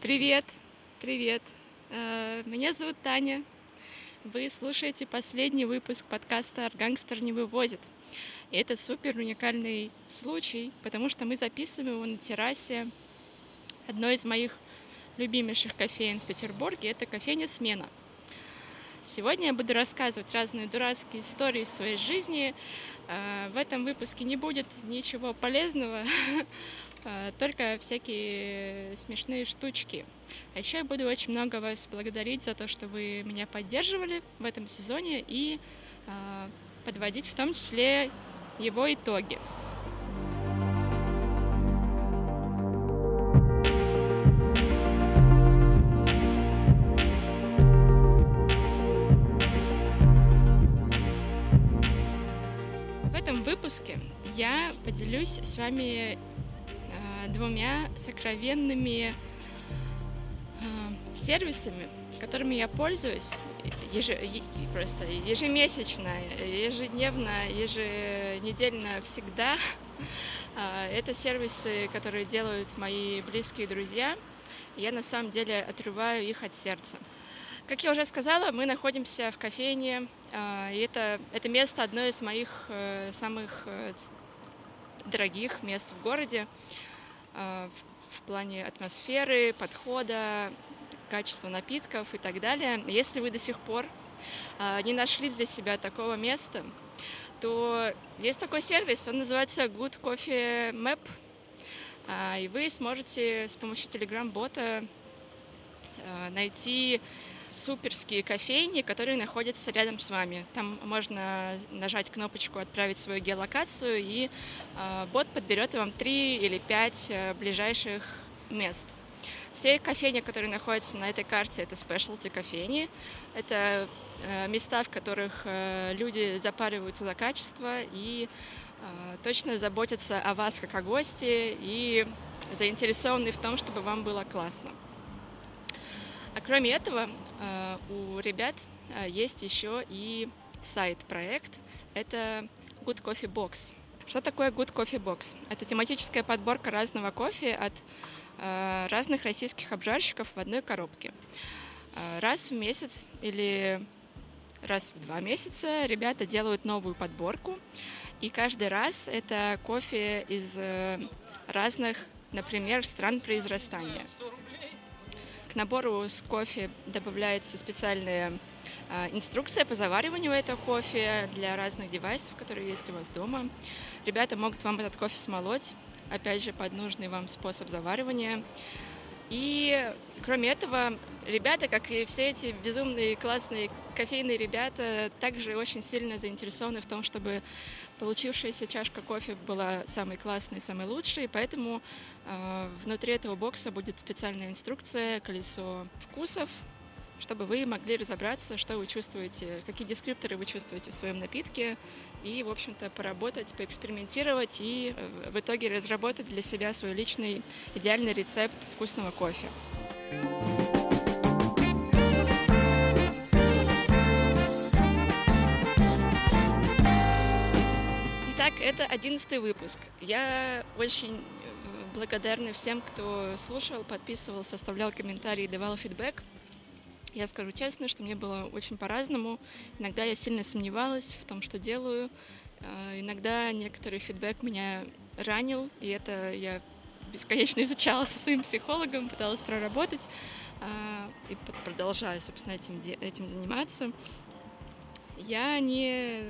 Привет, привет. Э, Меня зовут Таня. Вы слушаете последний выпуск подкаста «Гангстер не вывозит». И это супер уникальный случай, потому что мы записываем его на террасе одной из моих любимейших кофеин в Петербурге. Это кофейня «Смена». Сегодня я буду рассказывать разные дурацкие истории из своей жизни. Э, В этом выпуске не будет ничего полезного, только всякие смешные штучки. А еще я буду очень много вас благодарить за то, что вы меня поддерживали в этом сезоне и э, подводить в том числе его итоги. В этом выпуске я поделюсь с вами двумя сокровенными э, сервисами, которыми я пользуюсь еже- просто ежемесячно, ежедневно, еженедельно, всегда. А, Это сервисы, которые делают мои близкие друзья. Я на самом деле отрываю их от сердца. Как я уже сказала, мы находимся в кофейне, а, и это, это место одно из моих э, самых э, дорогих мест в городе в, в плане атмосферы, подхода, качества напитков и так далее. Если вы до сих пор а, не нашли для себя такого места, то есть такой сервис, он называется Good Coffee Map, а, и вы сможете с помощью Telegram-бота а, найти суперские кофейни, которые находятся рядом с вами. Там можно нажать кнопочку «Отправить свою геолокацию», и э, бот подберет вам три или пять э, ближайших мест. Все кофейни, которые находятся на этой карте, это спешлти кофейни. Это э, места, в которых э, люди запариваются за качество и точно заботятся о вас как о гости и заинтересованы в том, чтобы вам было классно. А кроме этого, э, у ребят э, есть еще и сайт-проект. Это Good Coffee Box. Что такое Good Coffee Box? Это тематическая подборка разного кофе от э, разных российских обжарщиков в одной коробке. Раз в месяц или раз в два месяца ребята делают новую подборку, и каждый раз это кофе из разных, например, стран произрастания. Набору с кофе добавляется специальная а, инструкция по завариванию этого кофе для разных девайсов, которые есть у вас дома. Ребята могут вам этот кофе смолоть, опять же, под нужный вам способ заваривания. И кроме этого, ребята, как и все эти безумные классные кофейные ребята, также очень сильно заинтересованы в том, чтобы получившаяся чашка кофе была самой классной, самой лучшей, поэтому э, внутри этого бокса будет специальная инструкция, колесо вкусов, чтобы вы могли разобраться, что вы чувствуете, какие дескрипторы вы чувствуете в своем напитке, и, в общем-то, поработать, поэкспериментировать и э, в итоге разработать для себя свой личный идеальный рецепт вкусного кофе. Итак, это одиннадцатый выпуск. Я очень э, благодарна всем, кто слушал, подписывал, составлял комментарии, давал фидбэк. Я скажу честно, что мне было очень по-разному. Иногда я сильно сомневалась в том, что делаю. Э, Иногда некоторый фидбэк меня ранил, и это я бесконечно изучала со своим психологом, пыталась проработать а, и продолжаю, собственно, этим, этим заниматься. Я не,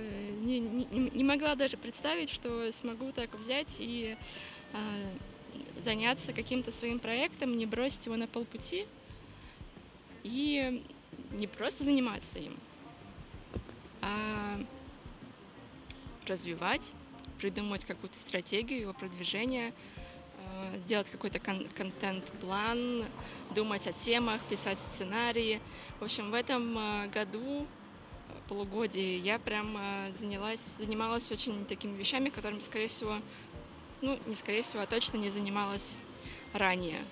не, не, не могла даже представить, что смогу так взять и а, заняться каким-то своим проектом, не бросить его на полпути и не просто заниматься им, а развивать, придумать какую-то стратегию его продвижения, э, делать какой-то кон- контент-план, думать о темах, писать сценарии. В общем, в этом э, году, э, полугодии, я прям занялась, занималась очень такими вещами, которыми, скорее всего, ну, не скорее всего, а точно не занималась ранее.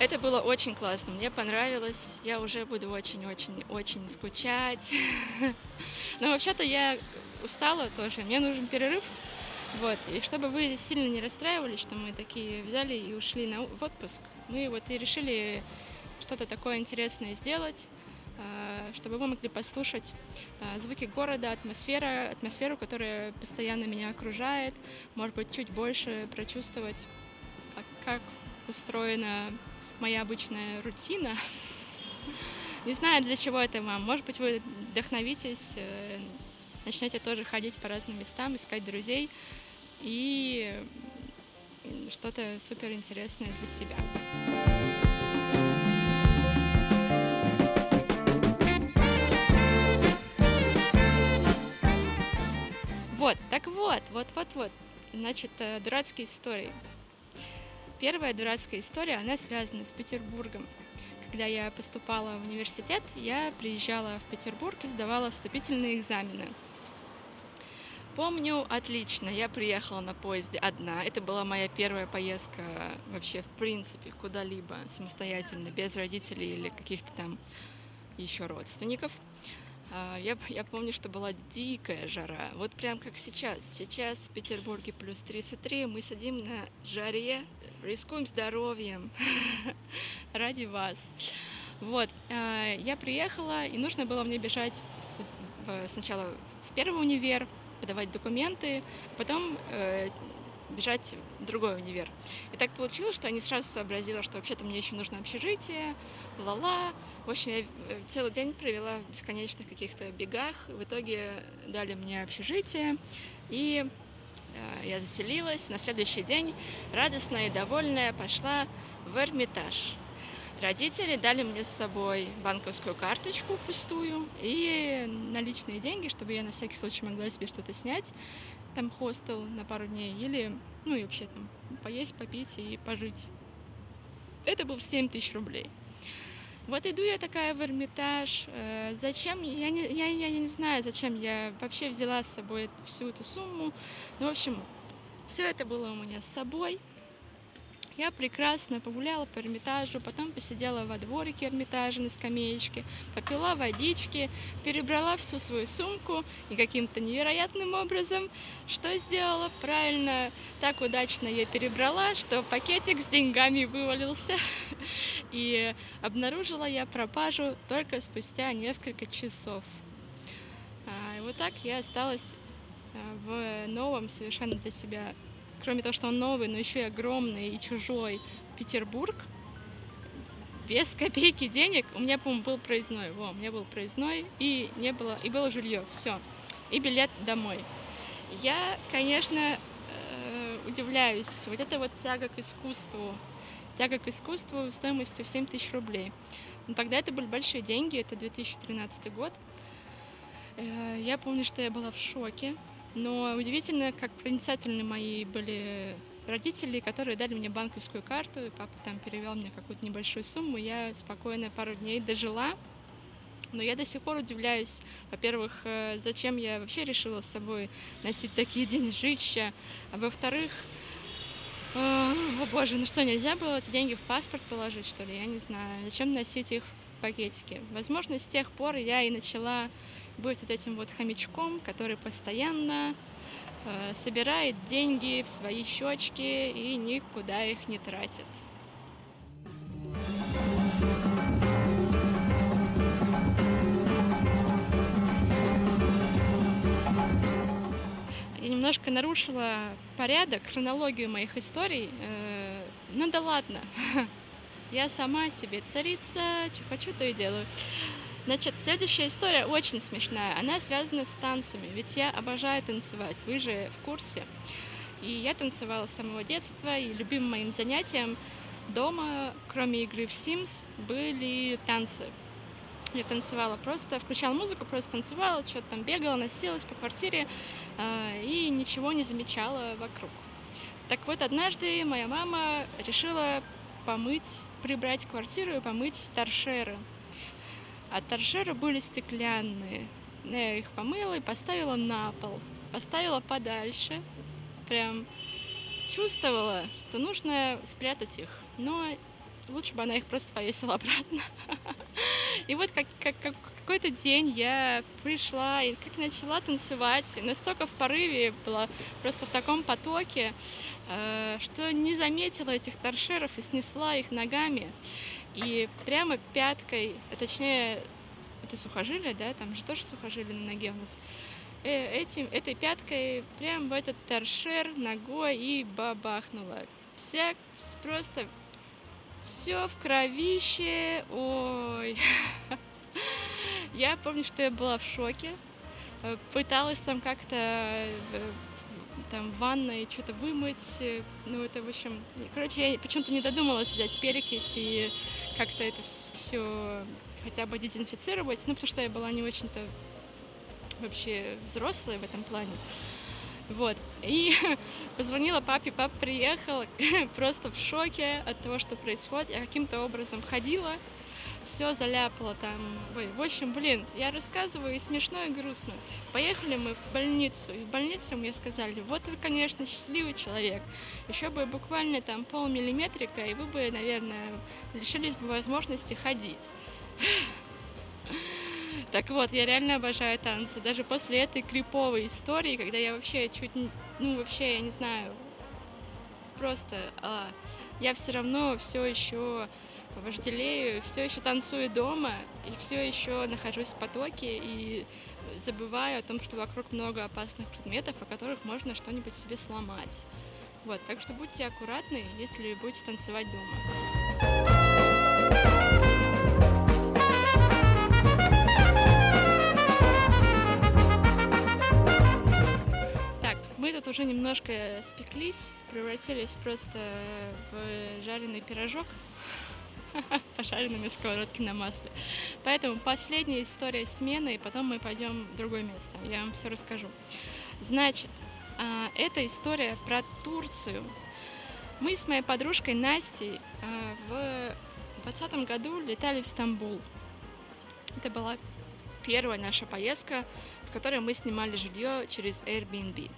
Это было очень классно, мне понравилось. Я уже буду очень-очень-очень скучать. Но вообще-то я устала тоже, мне нужен перерыв. Вот, и чтобы вы сильно не расстраивались, что мы такие взяли и ушли на, в отпуск, мы вот и решили что-то такое интересное сделать, а, чтобы вы могли послушать а, звуки города, атмосфера, атмосферу, которая постоянно меня окружает, может быть, чуть больше прочувствовать, как, как устроена моя обычная рутина. Не знаю, для чего это вам. Может быть, вы вдохновитесь, э, начнете тоже ходить по разным местам, искать друзей и что-то супер интересное для себя. Вот, так вот, вот, вот, вот. Значит, э, дурацкие истории. Первая дурацкая история, она связана с Петербургом. Когда я поступала в университет, я приезжала в Петербург и сдавала вступительные экзамены. Помню отлично, я приехала на поезде одна. Это была моя первая поездка вообще в принципе куда-либо самостоятельно, без родителей или каких-то там еще родственников. А, я, я помню, что была дикая жара, вот прям как сейчас. Сейчас в Петербурге плюс 33, мы сидим на жаре, рискуем здоровьем ради вас. Вот, а, я приехала, и нужно было мне бежать сначала в первый универ, подавать документы, потом э, бежать в другой универ. И так получилось, что я не сразу сообразила, что вообще-то мне еще нужно общежитие, ла-ла. В общем, я э, целый день провела в бесконечных каких-то бегах. В итоге дали мне общежитие, и э, я заселилась. На следующий день радостная и довольная пошла в Эрмитаж. Родители дали мне с собой банковскую карточку пустую и наличные деньги, чтобы я на всякий случай могла себе что-то снять там хостел на пару дней, или, ну и вообще там поесть, попить и пожить. Это был 7 тысяч рублей. Вот иду я такая в Эрмитаж. Э, зачем? Я не, я, я не знаю, зачем я вообще взяла с собой всю эту сумму. Ну, в общем, все это было у меня с собой. Я прекрасно погуляла по Эрмитажу, потом посидела во дворике Эрмитажа на скамеечке, попила водички, перебрала всю свою сумку и каким-то невероятным образом что сделала? Правильно, так удачно я перебрала, что пакетик с деньгами вывалился. И обнаружила я пропажу только спустя несколько часов. А, и вот так я осталась а, в новом совершенно для себя кроме того, что он новый, но еще и огромный и чужой Петербург, без копейки денег, у меня, по-моему, был проездной, во, у меня был проездной, и не было, и было жилье, все, и билет домой. Я, конечно, э, удивляюсь, вот это вот тяга к искусству, тяга к искусству стоимостью в 7 тысяч рублей. Но тогда это были большие деньги, это 2013 год. Э, я помню, что я была в шоке, но удивительно, как проницательны мои были родители, которые дали мне банковскую карту, и папа там перевел мне какую-то небольшую сумму, я спокойно пару дней дожила. Но я до сих пор удивляюсь, во-первых, э, зачем я вообще решила с собой носить такие деньжища, а во-вторых, э, о боже, ну что, нельзя было эти деньги в паспорт положить, что ли? Я не знаю. Зачем носить их в пакетике? Возможно, с тех пор я и начала быть вот этим вот хомячком, который постоянно э, собирает деньги в свои щечки и никуда их не тратит. Я немножко нарушила порядок, хронологию моих историй. Э, ну да ладно, я сама себе царица, что хочу, то и делаю. Значит, следующая история очень смешная. Она связана с танцами, ведь я обожаю танцевать, вы же в курсе. И я танцевала с самого детства, и любимым моим занятием дома, кроме игры в Sims, были танцы. Я танцевала просто, включала музыку, просто танцевала, что-то там бегала, носилась по квартире э, и ничего не замечала вокруг. Так вот, однажды моя мама решила помыть, прибрать квартиру и помыть торшеры. А торшеры были стеклянные. Я их помыла и поставила на пол. Поставила подальше. Прям чувствовала, что нужно спрятать их. Но лучше бы она их просто повесила обратно. И вот как, как, как, какой-то день я пришла и как начала танцевать, настолько в порыве была, просто в таком потоке, э, что не заметила этих торшеров и снесла их ногами. И прямо пяткой, а точнее, это сухожилие, да, там же тоже сухожилие на ноге у нас, э, этим, этой пяткой прям в этот торшер ногой и бабахнула. Вся просто все в кровище. Ой. Я помню, что я была в шоке. Пыталась там как-то э, там в ванной что-то вымыть. Ну, это, в общем... Короче, я почему-то не додумалась взять перекись и как-то это все хотя бы дезинфицировать. Ну, потому что я была не очень-то вообще взрослая в этом плане. Вот. И позвонила папе, папа приехал просто в шоке от того, что происходит. Я каким-то образом ходила, все заляпала там. Ой, в общем, блин, я рассказываю и смешно, и грустно. Поехали мы в больницу, и в больнице мне сказали, вот вы, конечно, счастливый человек. Еще бы буквально там полмиллиметрика, и вы бы, наверное, лишились бы возможности ходить. Так вот, я реально обожаю танцы. Даже после этой криповой истории, когда я вообще чуть, ну вообще, я не знаю, просто а, я все равно все еще вожделею, все еще танцую дома и все еще нахожусь в потоке и забываю о том, что вокруг много опасных предметов, о которых можно что-нибудь себе сломать. Вот, так что будьте аккуратны, если будете танцевать дома. Мы тут уже немножко спеклись, превратились просто в жареный пирожок, пожаренный на сковородке на масле. Поэтому последняя история смены, и потом мы пойдем в другое место. Я вам все расскажу. Значит, а, это история про Турцию. Мы с моей подружкой Настей а, в 2020 году летали в Стамбул. Это была первая наша поездка, в которой мы снимали жилье через Airbnb.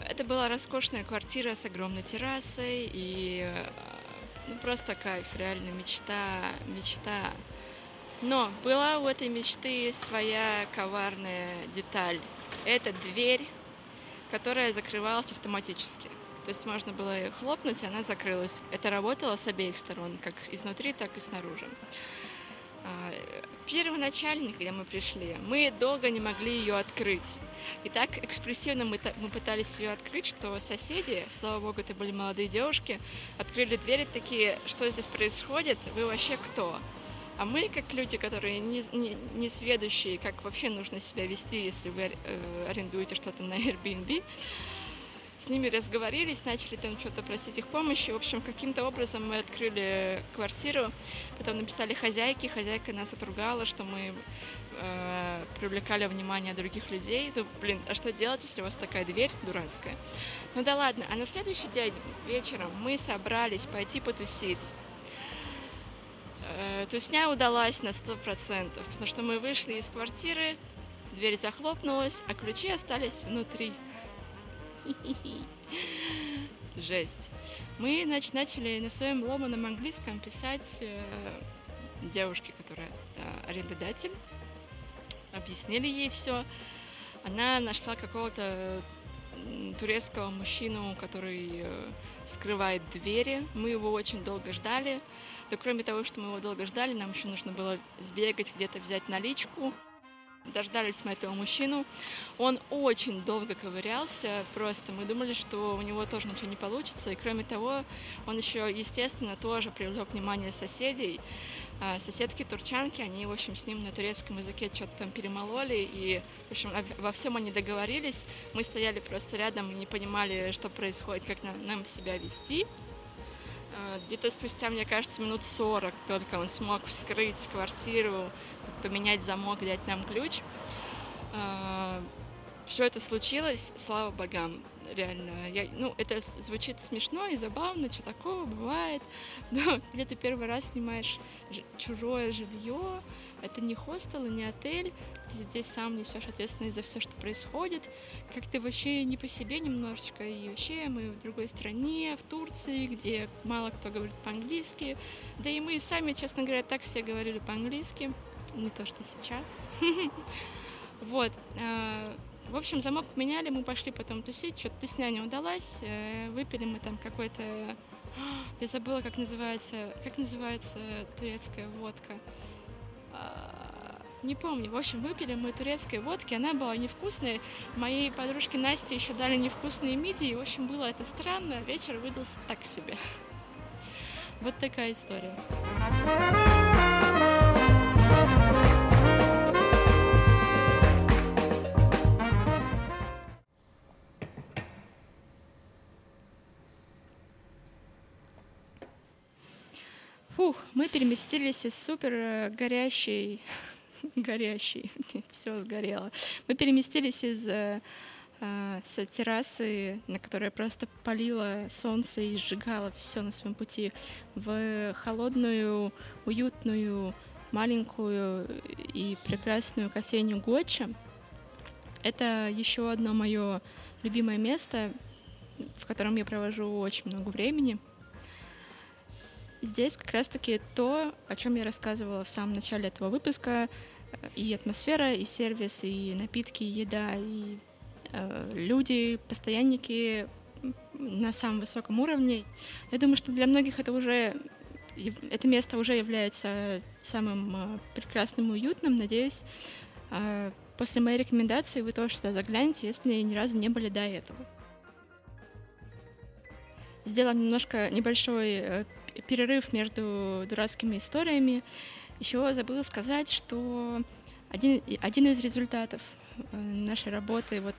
Это была роскошная квартира с огромной террасой и э, ну, просто кайф, реально мечта, мечта. Но была у этой мечты своя коварная деталь. Это дверь, которая закрывалась автоматически. То есть можно было ее хлопнуть, и она закрылась. Это работало с обеих сторон, как изнутри, так и снаружи. Первоначально, когда мы пришли, мы долго не могли ее открыть. И так экспрессивно мы, мы пытались ее открыть, что соседи, слава богу, это были молодые девушки, открыли двери такие, что здесь происходит, вы вообще кто? А мы, как люди, которые не, не, не сведущие, как вообще нужно себя вести, если вы э, арендуете что-то на Airbnb, с ними разговорились, начали там что-то просить их помощи. В общем, каким-то образом мы открыли квартиру, потом написали хозяйке, хозяйка нас отругала, что мы э, привлекали внимание других людей. Ну, блин, а что делать, если у вас такая дверь дурацкая? Ну да ладно, а на следующий день вечером мы собрались пойти потусить. Э, тусня удалась на сто процентов, потому что мы вышли из квартиры, дверь захлопнулась, а ключи остались внутри. Жесть. Мы значит, начали на своем ломаном английском писать э, девушке, которая э, арендодатель. Объяснили ей все. Она нашла какого-то турецкого мужчину, который э, вскрывает двери. Мы его очень долго ждали. Да кроме того, что мы его долго ждали, нам еще нужно было сбегать где-то взять наличку дождались мы этого мужчину. Он очень долго ковырялся, просто мы думали, что у него тоже ничего не получится. И кроме того, он еще, естественно, тоже привлек внимание соседей. А, соседки турчанки, они, в общем, с ним на турецком языке что-то там перемололи, и, в общем, во всем они договорились. Мы стояли просто рядом и не понимали, что происходит, как нам себя вести. А, где-то спустя, мне кажется, минут 40 только он смог вскрыть квартиру, поменять замок, дать нам ключ. А, Все это случилось, слава богам, реально. Я, ну, это звучит смешно и забавно, что такого бывает. Но где ты первый раз снимаешь чужое жилье, это не хостел и не отель, ты здесь сам несешь ответственность за все, что происходит, как ты вообще не по себе немножечко, и вообще мы в другой стране, в Турции, где мало кто говорит по-английски, да и мы сами, честно говоря, так все говорили по-английски, не то, что сейчас. Вот. А, в общем, замок поменяли, мы пошли потом тусить, что-то тусня не удалась, э, выпили мы там какой-то... Я забыла, как называется, как называется турецкая водка. Не помню. В общем, выпили мы турецкой водки, она была невкусная. Моей подружке Насте еще дали невкусные мидии. В общем, было это странно. Вечер выдался так себе. Вот такая история. Переместились из супер э, горящей, горящей, все сгорело. Мы переместились из э, э, с террасы, на которой просто палило солнце и сжигало все на своем пути, в холодную, уютную, маленькую и прекрасную кофейню Гоча. Это еще одно мое любимое место, в котором я провожу очень много времени — Здесь как раз-таки то, о чем я рассказывала в самом начале этого выпуска, э, и атмосфера, и сервис, и напитки, и еда, и э, люди, постоянники на самом высоком уровне. Я думаю, что для многих это уже это место уже является самым э, прекрасным и уютным. Надеюсь, э, после моей рекомендации вы тоже сюда заглянете, если ни разу не были до этого. Сделаем немножко небольшой э, перерыв между дурацкими историями, еще забыла сказать, что один, один из результатов э, нашей работы вот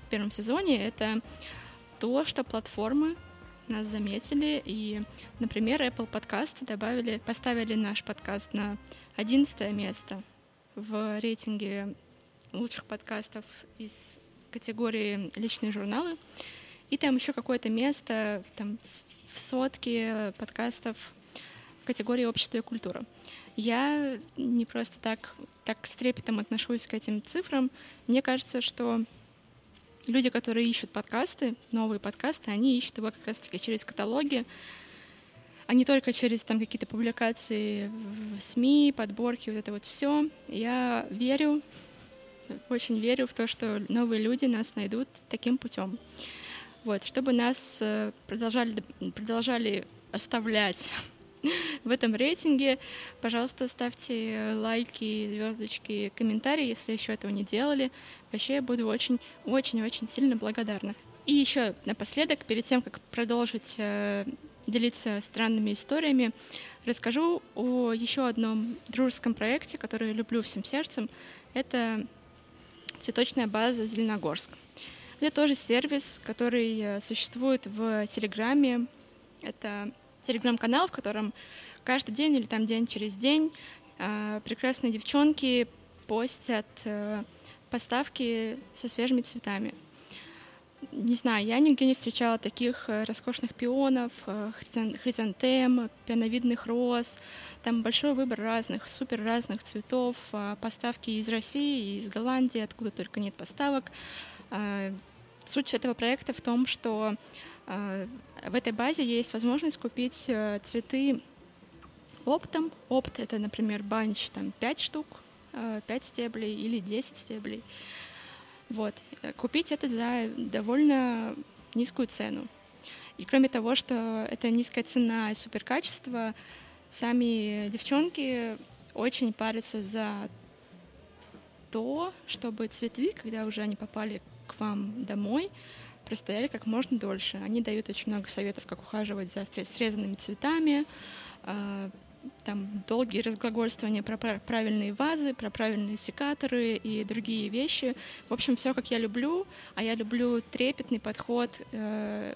в первом сезоне — это то, что платформы нас заметили, и, например, Apple подкасты добавили, поставили наш подкаст на одиннадцатое место в рейтинге лучших подкастов из категории «Личные журналы». И там еще какое-то место там, в сотке подкастов в категории «Общество и культура». Я не просто так, так с трепетом отношусь к этим цифрам. Мне кажется, что люди, которые ищут подкасты, новые подкасты, они ищут его как раз-таки через каталоги, а не только через там какие-то публикации в СМИ, подборки, вот это вот все. Я верю, очень верю в то, что новые люди нас найдут таким путем. Вот, чтобы нас э, продолжали, продолжали оставлять в этом рейтинге, пожалуйста, ставьте лайки, звездочки, комментарии, если еще этого не делали. Вообще я буду очень-очень-очень сильно благодарна. И еще напоследок, перед тем, как продолжить э, делиться странными историями, расскажу о еще одном дружеском проекте, который люблю всем сердцем. Это цветочная база Зеленогорск. Это тоже сервис, который э, существует в Телеграме. Это телеграм-канал, в котором каждый день или там день через день э, прекрасные девчонки постят э, поставки со свежими цветами. Не знаю, я нигде не встречала таких роскошных пионов, хризантем, пиановидных роз. Там большой выбор разных, супер разных цветов, поставки из России, из Голландии, откуда только нет поставок. Суть этого проекта в том, что э, в этой базе есть возможность купить э, цветы оптом. Опт — это, например, банч там 5 штук, э, 5 стеблей или 10 стеблей. Вот. Купить это за довольно низкую цену. И кроме того, что это низкая цена и суперкачество, сами девчонки очень парятся за то, чтобы цветы, когда уже они попали к вам домой, простояли как можно дольше. Они дают очень много советов, как ухаживать за срезанными цветами, а, там долгие разглагольствования про правильные вазы, про правильные секаторы и другие вещи. В общем, все как я люблю, а я люблю трепетный подход э,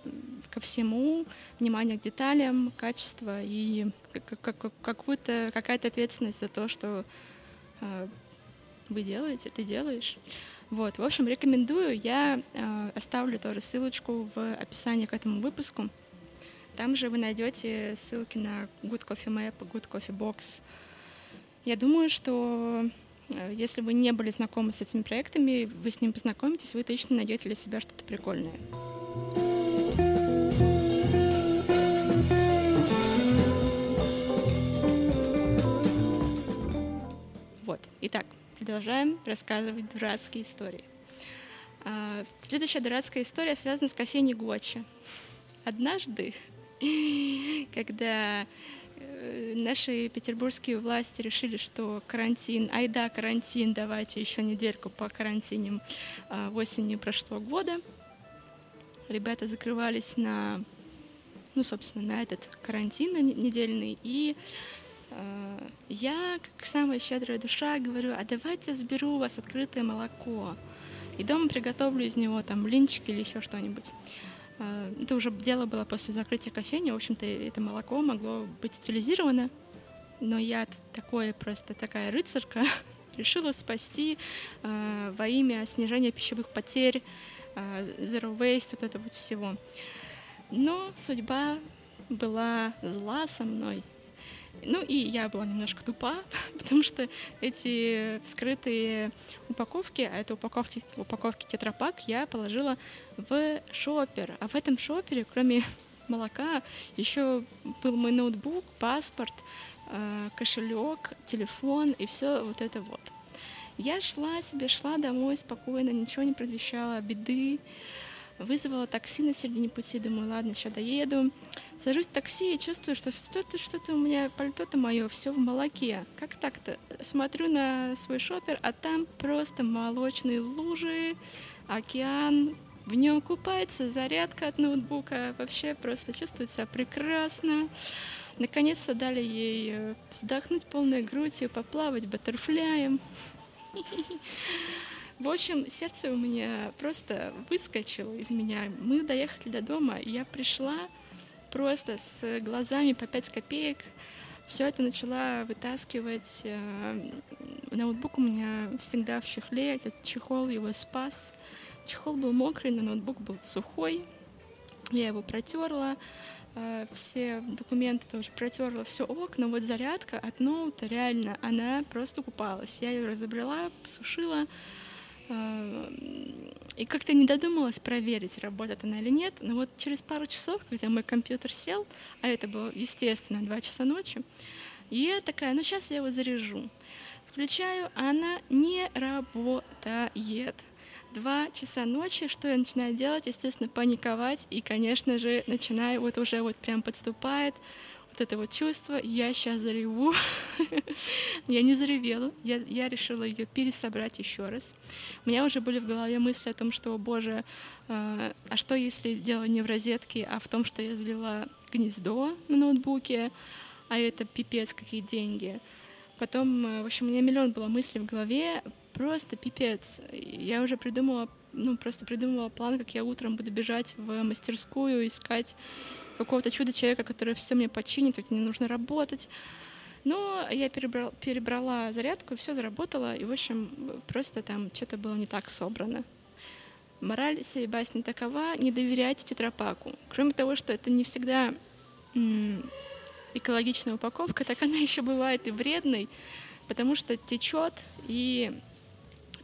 ко всему, внимание к деталям, качество и какую-то какая-то ответственность за то, что э, вы делаете, ты делаешь. Вот, в общем, рекомендую. Я э, оставлю тоже ссылочку в описании к этому выпуску. Там же вы найдете ссылки на Good Coffee Map, Good Coffee Box. Я думаю, что э, если вы не были знакомы с этими проектами, вы с ним познакомитесь, вы точно найдете для себя что-то прикольное. Вот. Итак, продолжаем рассказывать дурацкие истории. А, следующая дурацкая история связана с кофейней Гочи. Однажды, когда э, наши петербургские власти решили, что карантин, ай да, карантин, давайте еще недельку по карантинам а, осенью прошлого года, ребята закрывались на, ну, собственно, на этот карантин недельный, и я, как самая щедрая душа, говорю, а давайте заберу у вас открытое молоко, и дома приготовлю из него там блинчики или еще что-нибудь. Э, это уже дело было после закрытия кофейни, в общем-то, это молоко могло быть утилизировано, но я такое просто такая рыцарка решила спасти э, во имя снижения пищевых потерь а, zero waste, вот это вот всего. Но судьба была зла со мной. Ну и я была немножко тупа, потому что эти скрытые упаковки, а это упаковки, упаковки тетрапак, я положила в шопер. А в этом шопере, кроме молока, еще был мой ноутбук, паспорт, а, кошелек, телефон и все вот это вот. Я шла себе, шла домой спокойно, ничего не предвещало беды. Вызвала такси на середине пути, думаю, ладно, сейчас доеду. Сажусь в такси и чувствую, что что-то, что-то у меня, пальто-то мое, все в молоке. Как так-то? Смотрю на свой шопер, а там просто молочные лужи, океан, в нем купается зарядка от ноутбука. Вообще просто чувствует себя прекрасно. Наконец-то дали ей э, вдохнуть полной грудью, поплавать баттерфляем. В общем, сердце у меня просто выскочило из меня. Мы доехали до дома, и я пришла просто с глазами по 5 копеек. Все это начала вытаскивать. Э, ноутбук у меня всегда в чехле, этот чехол его спас. Чехол был мокрый, но ноутбук был сухой. Я его протерла, э, все документы тоже протерла, все ок, но вот зарядка от ноута реально, она просто купалась. Я ее разобрала, посушила, и как-то не додумалась проверить, работает она или нет. Но вот через пару часов, когда мой компьютер сел, а это было, естественно, 2 часа ночи, я такая, ну сейчас я его заряжу. Включаю, она не работает два часа ночи, что я начинаю делать? Естественно, паниковать. И, конечно же, начинаю, вот уже вот прям подступает вот это вот чувство, я сейчас зареву. я не заревела, я, я решила ее пересобрать еще раз. У меня уже были в голове мысли о том, что, боже, э, а что если дело не в розетке, а в том, что я залила гнездо на ноутбуке, а это пипец, какие деньги. Потом, э, в общем, у меня миллион было мыслей в голове, просто пипец. Я уже придумала, ну, просто придумала план, как я утром буду бежать в мастерскую, искать какого-то чудо-человека, который все мне починит, ведь мне нужно работать. Но я перебрала, перебрала зарядку, все заработало, и, в общем, просто там что-то было не так собрано. Мораль всей басни такова — не доверяйте тетрапаку. Кроме того, что это не всегда экологичная упаковка, так она еще бывает и вредной, потому что течет и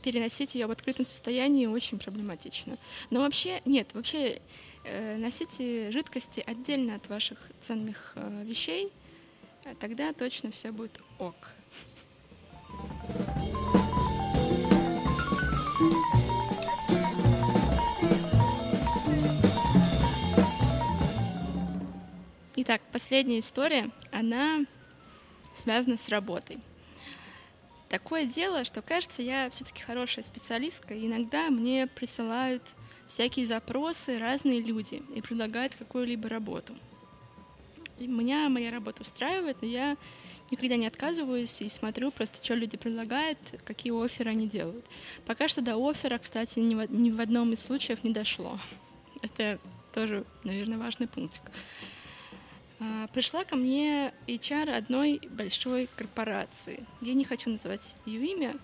переносить ее в открытом состоянии очень проблематично. Но вообще, нет, вообще носите жидкости отдельно от ваших ценных э, вещей, а тогда точно все будет ок. Итак, последняя история, она связана с работой. Такое дело, что кажется, я все-таки хорошая специалистка, и иногда мне присылают всякие запросы разные люди и предлагают какую-либо работу. И меня моя работа устраивает, но я никогда не отказываюсь и смотрю просто, что люди предлагают, какие оферы они делают. Пока что до оффера, кстати, ни в, ни в одном из случаев не дошло. Это тоже, наверное, важный пунктик. А, пришла ко мне HR одной большой корпорации. Я не хочу называть ее имя,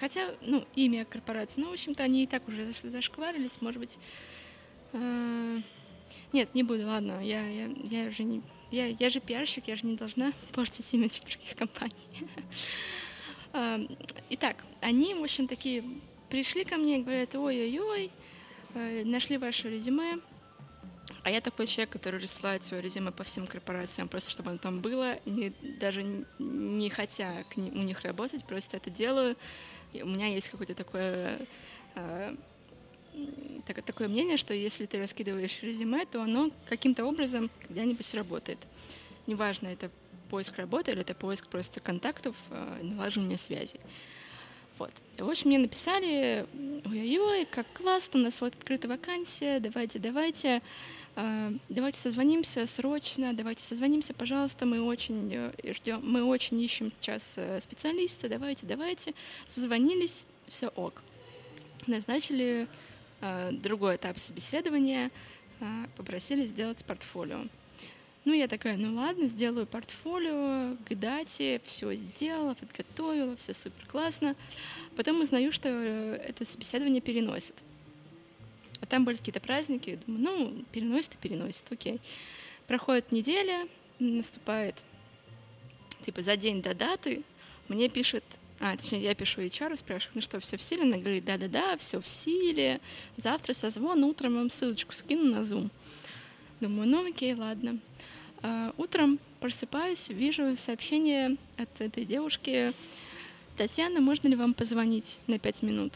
хотя, ну, имя корпорации, ну, в общем-то, они и так уже зашкварились, может быть. А, нет, не буду, ладно, я, я, я уже не... Я, я же пиарщик, я же не должна портить имидж других компаний. А, итак, они, в общем, такие пришли ко мне и говорят, ой-ой-ой, э, нашли ваше резюме, А я такой человек, который рассылает свое резюме по всем корпорациям, просто чтобы оно там было, не, даже не хотя к ним, у них работать, просто это делаю. У меня есть какое-то такое э, так, такое мнение, что если ты раскидываешь резюме, то оно каким-то образом когда-нибудь сработает. Неважно, это поиск работы или это поиск просто контактов, э, налаживание связи. Вот. В общем, мне написали, ой-ой-ой, как классно, у нас вот открыта вакансия, давайте, давайте, давайте созвонимся срочно, давайте созвонимся, пожалуйста, мы очень э, ждем, мы очень ищем сейчас э, специалиста, давайте, давайте. Созвонились, все ок. Назначили э, другой этап собеседования, э, попросили сделать портфолио. Ну, я такая, ну ладно, сделаю портфолио к дате, все сделала, подготовила, все супер классно. Потом узнаю, что э, это собеседование переносят. А там были какие-то праздники, думаю, ну, переносит и переносит, окей. Проходит неделя, наступает, типа, за день до даты, мне пишет а, точнее, я пишу HR, спрашиваю, ну что, все в силе? Она говорит, да-да-да, все в силе. Завтра созвон, утром вам ссылочку скину на Zoom. Думаю, ну окей, ладно. А, утром просыпаюсь, вижу сообщение от этой девушки. Татьяна, можно ли вам позвонить на пять минут?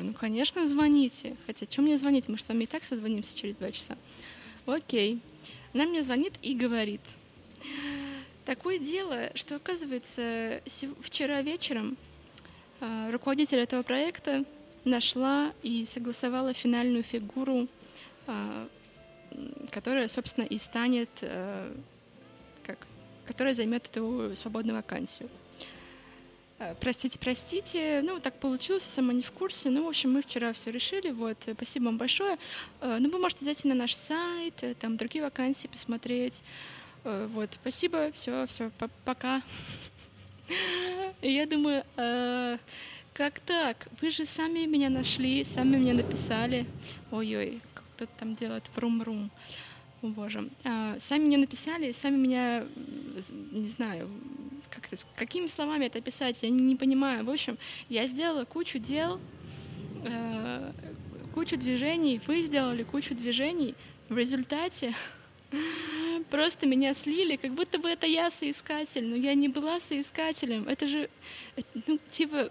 Говорю, ну, конечно, звоните. Хотя, что мне звонить? Мы же с вами и так созвонимся через два часа. Окей. Она мне звонит и говорит. Такое дело, что, оказывается, вчера вечером а, руководитель этого проекта нашла и согласовала финальную фигуру а, которая, собственно, и станет, э, как, которая займет эту свободную вакансию. Э, простите, простите, ну, так получилось, я сама не в курсе. Ну, в общем, мы вчера все решили, вот, спасибо вам большое. Э, ну, вы можете зайти на наш сайт, там другие вакансии посмотреть. Вот, спасибо, все, все, пока. Я думаю, как так? Вы же сами меня нашли, сами меня написали. Ой-ой, кто-то там делает врум-рум. О, боже. А, сами мне написали, сами меня, не знаю, как это, какими словами это описать, я не, понимаю. В общем, я сделала кучу дел, э, кучу движений, вы сделали кучу движений. В результате просто меня слили, как будто бы это я соискатель, но я не была соискателем. Это же, ну, типа,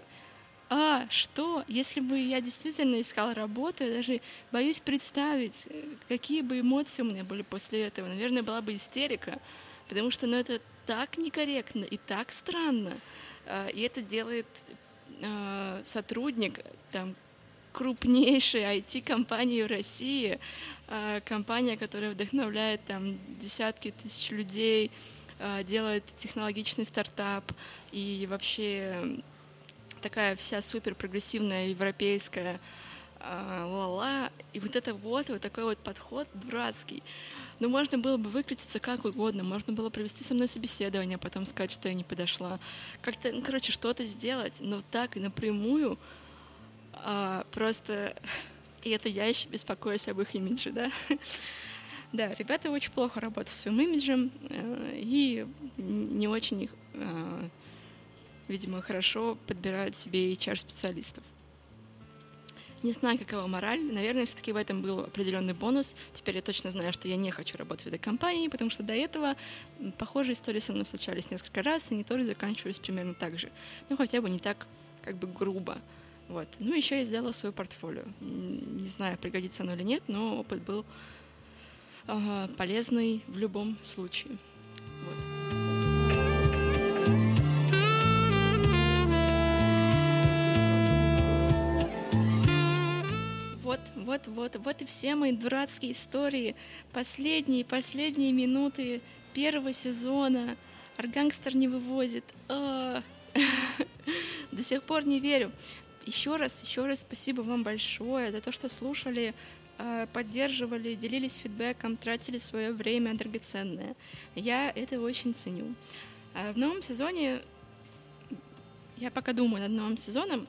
а, что, если бы я действительно искала работу, я даже боюсь представить, какие бы эмоции у меня были после этого. Наверное, была бы истерика, потому что ну, это так некорректно и так странно. А, и это делает а, сотрудник там, крупнейшей IT-компании в России, а, компания, которая вдохновляет там десятки тысяч людей, делает технологичный стартап и вообще такая вся супер прогрессивная европейская а, ла-ла, и вот это вот, вот такой вот подход дурацкий. Ну, можно было бы выкрутиться как угодно, можно было провести со мной собеседование, а потом сказать, что я не подошла. Как-то, ну, короче, что-то сделать, но так и напрямую а, просто... И это я еще беспокоюсь об их имидже, да? Да, ребята очень плохо работают с своим имиджем э, и не очень их э, видимо, хорошо подбирают себе HR-специалистов. Не знаю, какова мораль. Наверное, все-таки в этом был определенный бонус. Теперь я точно знаю, что я не хочу работать в этой компании, потому что до этого похожие истории со мной случались несколько раз, и они тоже заканчивались примерно так же. Ну, хотя бы не так, как бы грубо. Вот. Ну, еще я сделала свое портфолио. Не знаю, пригодится оно или нет, но опыт был э, полезный в любом случае. Вот. Вот, вот, вот, вот и все мои дурацкие истории. Последние, последние минуты первого сезона. Аргангстер не вывозит. А. До сих пор не верю. Еще раз, еще раз спасибо вам большое за то, что слушали, а, поддерживали, делились фидбэком, тратили свое время драгоценное. Я это очень ценю. А в новом сезоне, я пока думаю над новым сезоном,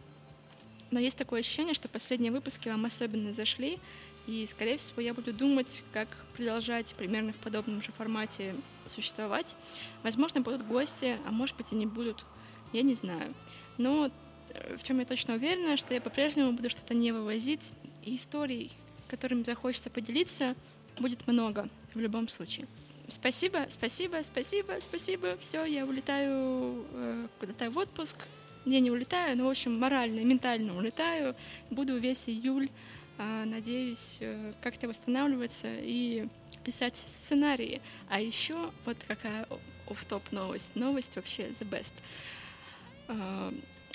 но есть такое ощущение, что последние выпуски вам особенно зашли, и, скорее всего, я буду думать, как продолжать примерно в подобном же формате существовать. Возможно, будут гости, а может быть и не будут, я не знаю. Но э, в чем я точно уверена, что я по-прежнему буду что-то не вывозить, и историй, которыми захочется поделиться, будет много в любом случае. Спасибо, спасибо, спасибо, спасибо. Все, я улетаю э, куда-то в отпуск. Я не улетаю, но, в общем, морально, ментально улетаю. Буду весь июль, э, надеюсь, э, как-то восстанавливаться и писать сценарии. А еще вот какая оф топ новость. Новость вообще the best. Э,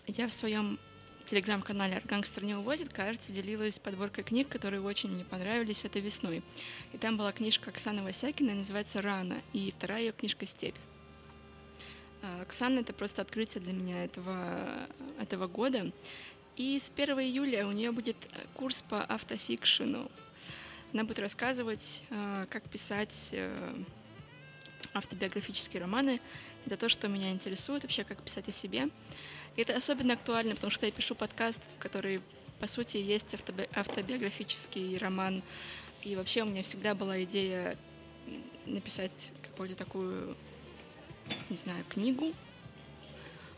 я в своем телеграм-канале «Аргангстер не увозит», кажется, делилась подборкой книг, которые очень мне понравились этой весной. И там была книжка Оксаны Васякиной, называется «Рана», и вторая ее книжка «Степь». А, Оксана — это просто открытие для меня этого, этого года. И с 1 июля у нее будет курс по автофикшену. Она будет рассказывать, а, как писать э, автобиографические романы. Это то, что меня интересует, вообще как писать о себе. И это особенно актуально, потому что я пишу подкаст, который, по сути, есть автоби- автобиографический роман. И вообще у меня всегда была идея написать какую-то такую, не знаю, книгу.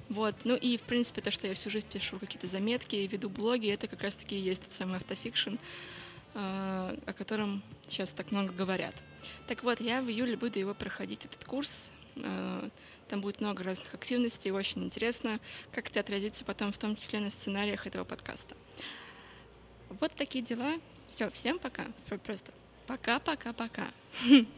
Вот, ну и, в принципе, то, что я всю жизнь пишу какие-то заметки, веду блоги, это как раз-таки и есть тот самый автофикшн, э, о котором сейчас так много говорят. Так вот, я в июле буду его проходить, этот курс. Э, там будет много разных активностей, очень интересно, как это отразится потом в том числе на сценариях этого подкаста. Вот такие дела. Все, всем пока. Просто пока-пока-пока.